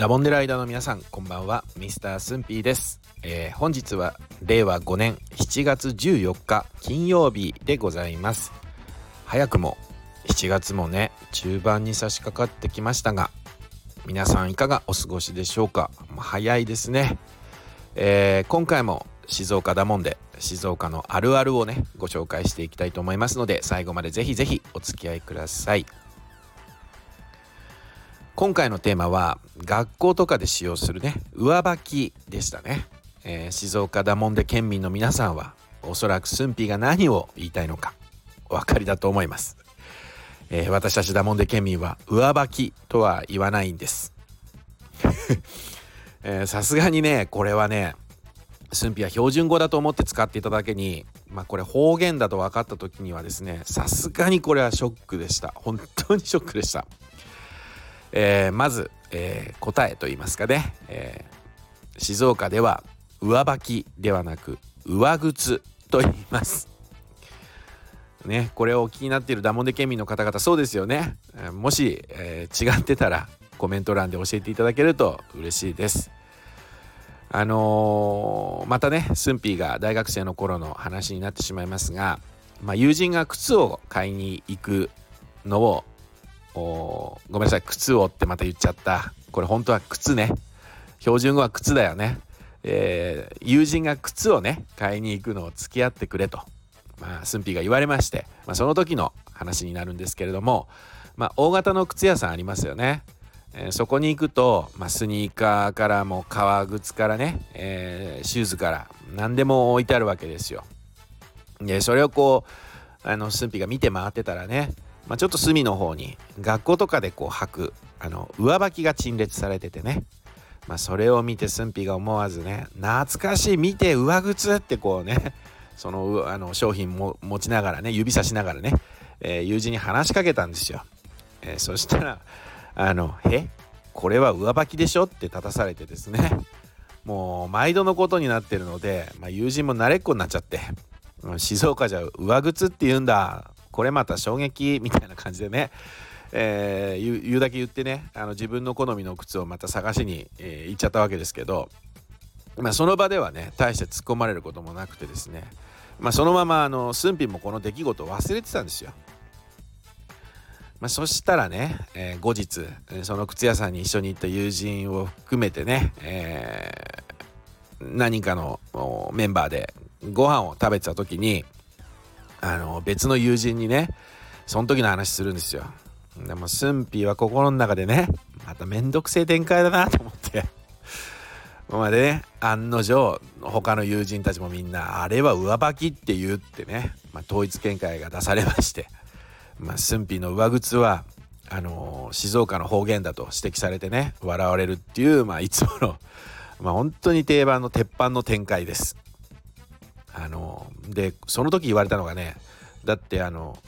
ラボンデライダーの皆さんこんばんは。ミスタースンピーです、えー、本日は令和5年7月14日金曜日でございます。早くも7月もね中盤に差し掛かってきましたが皆さんいかがお過ごしでしょうか？早いですね、えー、今回も静岡だもんで静岡のあるあるをねご紹介していきたいと思いますので最後までぜひぜひお付き合いください。今回のテーマは学校とかで使用するね上履きでしたね、えー、静岡だもんで県民の皆さんはおそらく駿府が何を言いたいのかお分かりだと思います、えー、私たちだもんで県民は上履きとは言わないんです。さすがにねこれはね駿府は標準語だと思って使っていただけにまあこれ方言だと分かった時にはですねさすがにこれはショックでした。本当にショックでした。えー、まず、えー、答えと言いますかね、えー、静岡では上履きではなく上靴と言います。ね、これを気になっているダモンデ県民の方々そうですよね。もし、えー、違ってたらコメント欄で教えていただけると嬉しいです。あのー、またねスンピーが大学生の頃の話になってしまいますが、まあ、友人が靴を買いに行くのをごめんなさい。靴をってまた言っちゃった。これ本当は靴ね。標準語は靴だよね、えー、友人が靴をね買いに行くのを付き合ってくれと。まあ駿府が言われまして、まあ、その時の話になるんですけれども、まあ、大型の靴屋さんありますよね、えー、そこに行くと、まあ、スニーカーからも革靴からね、えー、シューズから何でも置いてあるわけですよ。でそれをこうあの駿府が見て回ってたらねまあ、ちょっと隅の方に学校とかでこう履くあの上履きが陳列されててね、まあ、それを見て駿府が思わずね懐かしい見て上靴ってこうね そのあの商品も持ちながらね指さしながらね、えー、友人に話しかけたんですよ、えー、そしたらあの「え？これは上履きでしょ?」って立たされてですね。もう毎度のことになってるので、まあ、友人も慣れっこになっちゃって静岡じゃ上靴って言うんだこれまた衝撃みたいな感じでね、えー、言うだけ言ってね。あの自分の好みの靴をまた探しに、えー、行っちゃったわけですけど、まあ、その場ではね大して突っ込まれることもなくてですね、まあ、そのままあの駿府もこの出来事を忘れてたんですよ。まあ、そしたらね、えー、後日その靴屋さんに一緒に行った友人を含めてね、えー、何かのメンバーでご飯を食べてた時にあの別の友人にねその時の話するんですよでも駿府は心の中でねまためんどくせえ展開だなと思ってまでね案の定他の友人たちもみんなあれは上履きって言うってね、まあ、統一見解が出されましてまあ駿府の上靴はあのー、静岡の方言だと指摘されてね笑われるっていう、まあ、いつもの、まあ、本当に定番の鉄板の展開です。あのでその時言われたのがねだってあの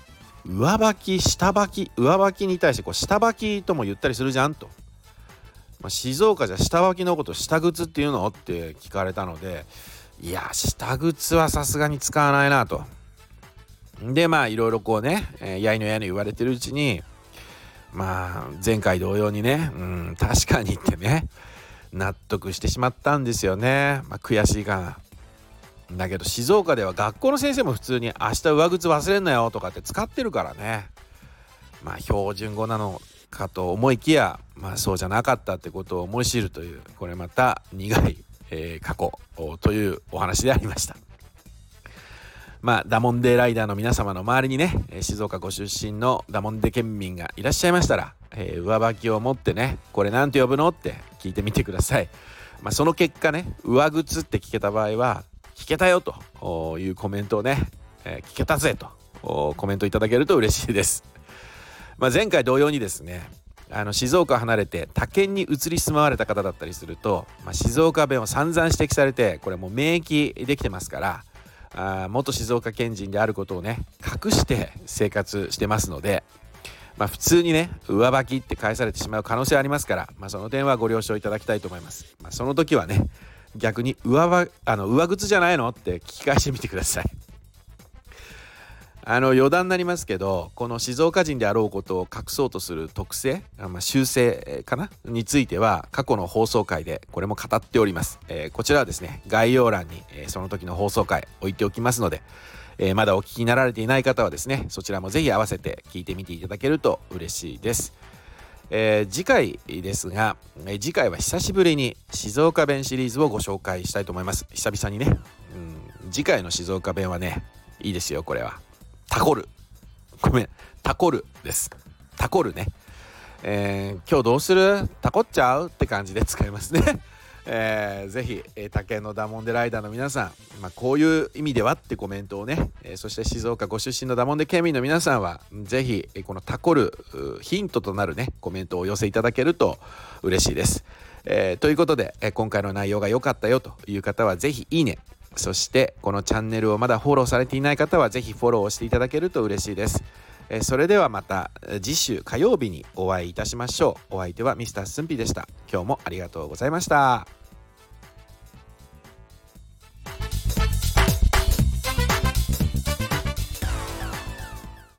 上履き下履き上履きに対してこう下履きとも言ったりするじゃんと、まあ、静岡じゃ下履きのこと下靴っていうのって聞かれたのでいや下靴はさすがに使わないなと。でまあいろいろこうね、えー、やいのやいの言われてるうちにまあ前回同様にねうん確かにってね納得してしまったんですよね、まあ、悔しいかな。だけど静岡では学校の先生も普通に明日上靴忘れんなよとかって使ってるからね。まあ標準語なのかと思いきやまあそうじゃなかったってことを思い知るというこれまた苦い、えー、過去というお話でありました。まあダモンデライダーの皆様の周りにね静岡ご出身のダモンデ県民がいらっしゃいましたら、えー、上履きを持ってねこれ何て呼ぶのって聞いてみてください。まあ、その結果ね上靴って聞けた場合は聞けたよというコメントをね、えー、聞けたぜとコメントいただけると嬉しいです。まあ、前回同様にですねあの静岡を離れて他県に移り住まわれた方だったりすると、まあ、静岡弁を散々指摘されてこれもう免疫できてますからあ元静岡県人であることをね隠して生活してますので、まあ、普通にね上履きって返されてしまう可能性ありますから、まあ、その点はご了承いただきたいと思います。まあ、その時はね逆に上はあの上靴じゃないのって聞き返してみてください。あの余談になりますけどこの静岡人であろうことを隠そうとする特性、まあ、修正かな？については過去の放送回でこれも語っております、えー、こちらはですね概要欄に、えー、その時の放送回置いておきますので、えー、まだお聞きになられていない方はですねそちらもぜひ合わせて聞いてみていただけると嬉しいです、え次回ですが、え次回は久しぶりに静岡弁シリーズをご紹介したいと思います。久々にね、うん、次回の静岡弁はねいいですよこれは。タコルごめん。タコルです。タコルね。えー、今日どうする？タコっちゃう？って感じで使いますね。えー、ぜひ、えー、竹のダモンデライダーの皆さん、まあ、こういう意味ではってコメントをね、えー、そして静岡ご出身のダモンデ県民の皆さんはぜひ、えー、このタコるヒントとなるねコメントをお寄せいただけると嬉しいです。えー、ということで、えー、今回の内容が良かったよという方はぜひいいねそしてこのチャンネルをまだフォローされていない方はぜひフォローをしていただけると嬉しいです。えそれではまた次週火曜日にお会いいたしましょう。お相手はミスタースンピでした。今日もありがとうございました。